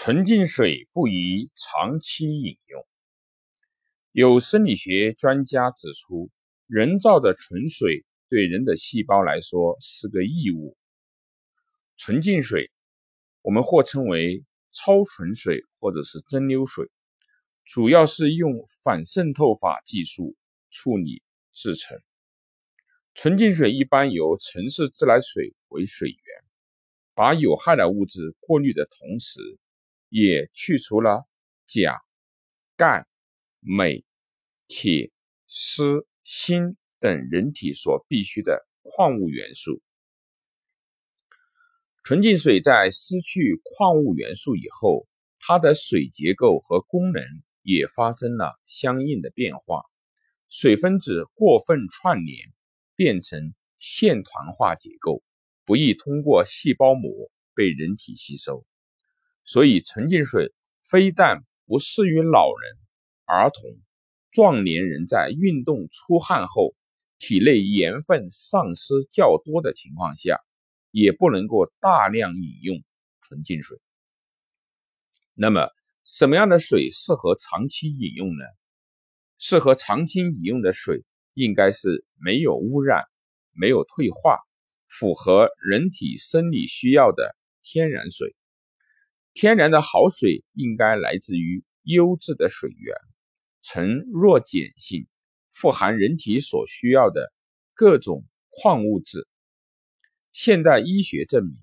纯净水不宜长期饮用。有生理学专家指出，人造的纯水对人的细胞来说是个异物。纯净水，我们或称为超纯水或者是蒸馏水，主要是用反渗透法技术处理制成。纯净水一般由城市自来水为水源，把有害的物质过滤的同时，也去除了钾、钙、镁、铁、砷、锌等人体所必需的矿物元素。纯净水在失去矿物元素以后，它的水结构和功能也发生了相应的变化，水分子过分串联，变成线团化结构，不易通过细胞膜被人体吸收。所以，纯净水非但不适于老人、儿童、壮年人在运动出汗后体内盐分丧失较多的情况下，也不能够大量饮用纯净水。那么，什么样的水适合长期饮用呢？适合长期饮用的水应该是没有污染、没有退化、符合人体生理需要的天然水。天然的好水应该来自于优质的水源，呈弱碱性，富含人体所需要的各种矿物质。现代医学证明，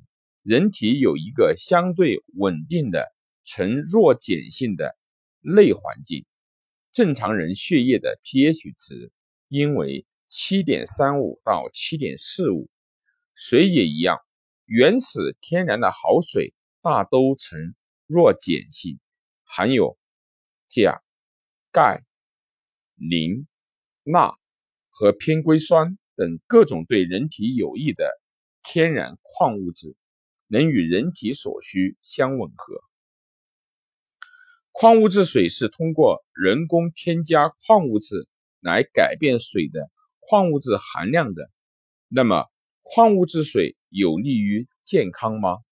人体有一个相对稳定的呈弱碱性的内环境。正常人血液的 pH 值应为七点三五到七点四五，水也一样，原始天然的好水。大都呈弱碱性，含有钾、钙、磷、钠和偏硅酸等各种对人体有益的天然矿物质，能与人体所需相吻合。矿物质水是通过人工添加矿物质来改变水的矿物质含量的。那么，矿物质水有利于健康吗？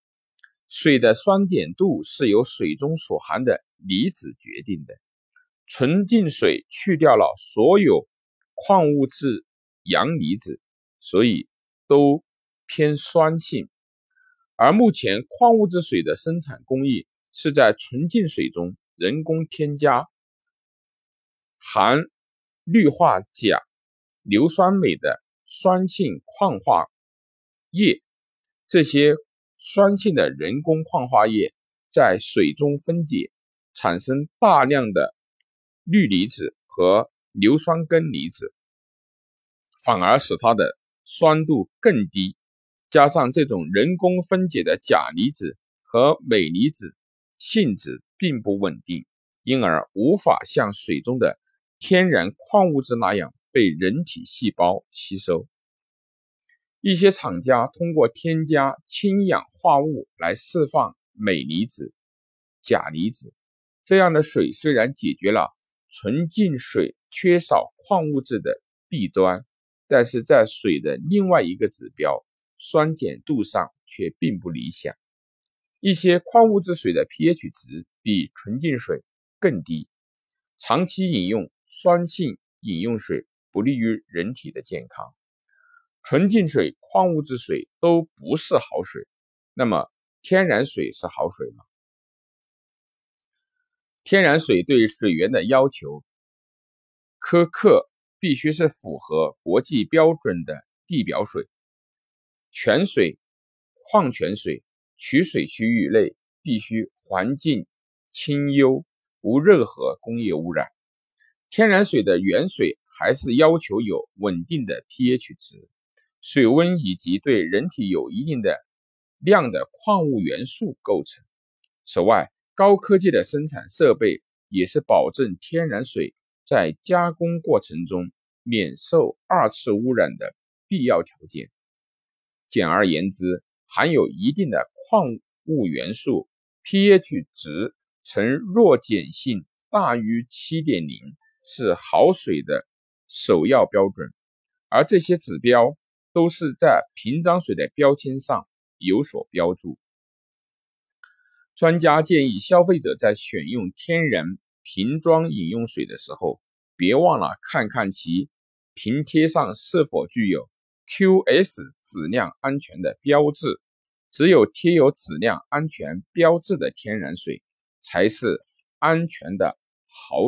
水的酸碱度是由水中所含的离子决定的。纯净水去掉了所有矿物质阳离子，所以都偏酸性。而目前矿物质水的生产工艺是在纯净水中人工添加含氯化钾、硫酸镁的酸性矿化液，这些。酸性的人工矿化液在水中分解，产生大量的氯离子和硫酸根离子，反而使它的酸度更低。加上这种人工分解的钾离子和镁离子性质并不稳定，因而无法像水中的天然矿物质那样被人体细胞吸收。一些厂家通过添加氢氧化物来释放镁离子、钾离子，这样的水虽然解决了纯净水缺少矿物质的弊端，但是在水的另外一个指标酸碱度上却并不理想。一些矿物质水的 pH 值比纯净水更低，长期饮用酸性饮用水不利于人体的健康。纯净水、矿物质水都不是好水，那么天然水是好水吗？天然水对水源的要求苛刻，必须是符合国际标准的地表水。泉水、矿泉水取水区域内必须环境清幽，无任何工业污染。天然水的原水还是要求有稳定的 pH 值。水温以及对人体有一定的量的矿物元素构成。此外，高科技的生产设备也是保证天然水在加工过程中免受二次污染的必要条件。简而言之，含有一定的矿物元素，pH 值呈弱碱性大于七点零是好水的首要标准，而这些指标。都是在瓶装水的标签上有所标注。专家建议消费者在选用天然瓶装饮用水的时候，别忘了看看其瓶贴上是否具有 QS 质量安全的标志。只有贴有质量安全标志的天然水才是安全的好。